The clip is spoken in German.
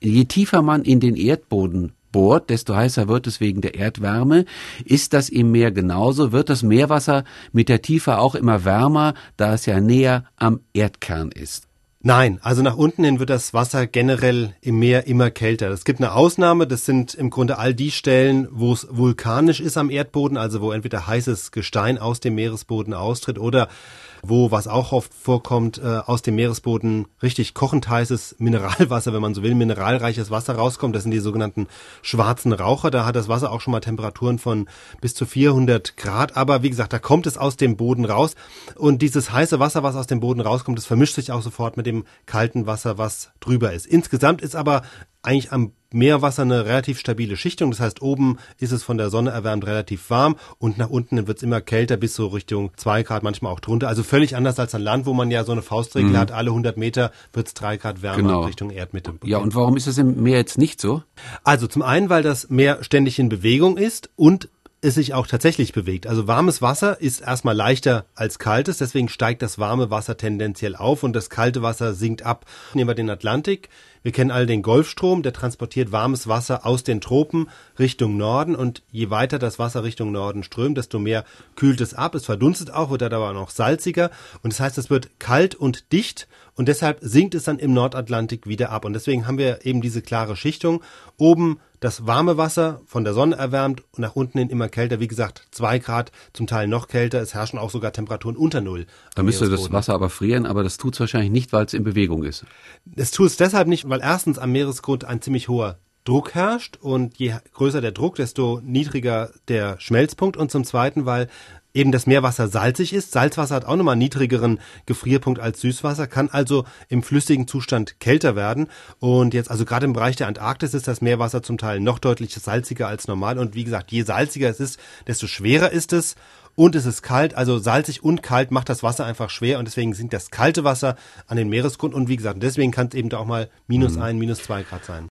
Je tiefer man in den Erdboden bohrt, desto heißer wird es wegen der Erdwärme. Ist das im Meer genauso? Wird das Meerwasser mit der Tiefe auch immer wärmer, da es ja näher am Erdkern ist? Nein, also nach unten hin wird das Wasser generell im Meer immer kälter. Es gibt eine Ausnahme, das sind im Grunde all die Stellen, wo es vulkanisch ist am Erdboden, also wo entweder heißes Gestein aus dem Meeresboden austritt oder wo, was auch oft vorkommt, äh, aus dem Meeresboden richtig kochend heißes Mineralwasser, wenn man so will, mineralreiches Wasser rauskommt. Das sind die sogenannten schwarzen Raucher. Da hat das Wasser auch schon mal Temperaturen von bis zu 400 Grad. Aber wie gesagt, da kommt es aus dem Boden raus. Und dieses heiße Wasser, was aus dem Boden rauskommt, das vermischt sich auch sofort mit dem kalten Wasser, was drüber ist. Insgesamt ist aber eigentlich am Meerwasser eine relativ stabile Schichtung. Das heißt, oben ist es von der Sonne erwärmt relativ warm und nach unten wird es immer kälter bis so Richtung zwei Grad, manchmal auch drunter. Also völlig anders als an Land, wo man ja so eine Faustregel mhm. hat. Alle 100 Meter wird es drei Grad wärmer genau. Richtung Erdmitte. Ja, und warum ist es im Meer jetzt nicht so? Also zum einen, weil das Meer ständig in Bewegung ist und es sich auch tatsächlich bewegt. Also warmes Wasser ist erstmal leichter als kaltes, deswegen steigt das warme Wasser tendenziell auf und das kalte Wasser sinkt ab. Nehmen wir den Atlantik. Wir kennen alle den Golfstrom, der transportiert warmes Wasser aus den Tropen Richtung Norden und je weiter das Wasser Richtung Norden strömt, desto mehr kühlt es ab. Es verdunstet auch, wird aber noch salziger und das heißt, es wird kalt und dicht und deshalb sinkt es dann im Nordatlantik wieder ab. Und deswegen haben wir eben diese klare Schichtung. Oben das warme Wasser von der Sonne erwärmt und nach unten hin immer kälter. Wie gesagt, zwei Grad, zum Teil noch kälter. Es herrschen auch sogar Temperaturen unter Null. Da müsste das Wasser aber frieren, aber das tut es wahrscheinlich nicht, weil es in Bewegung ist. Es tut es deshalb nicht, weil erstens am Meeresgrund ein ziemlich hoher Druck herrscht und je größer der Druck, desto niedriger der Schmelzpunkt und zum Zweiten, weil eben das Meerwasser salzig ist. Salzwasser hat auch nochmal einen niedrigeren Gefrierpunkt als Süßwasser, kann also im flüssigen Zustand kälter werden. Und jetzt, also gerade im Bereich der Antarktis ist das Meerwasser zum Teil noch deutlich salziger als normal. Und wie gesagt, je salziger es ist, desto schwerer ist es und es ist kalt, also salzig und kalt macht das Wasser einfach schwer und deswegen sinkt das kalte Wasser an den Meeresgrund und wie gesagt, deswegen kann es eben da auch mal minus mhm. ein, minus zwei Grad sein.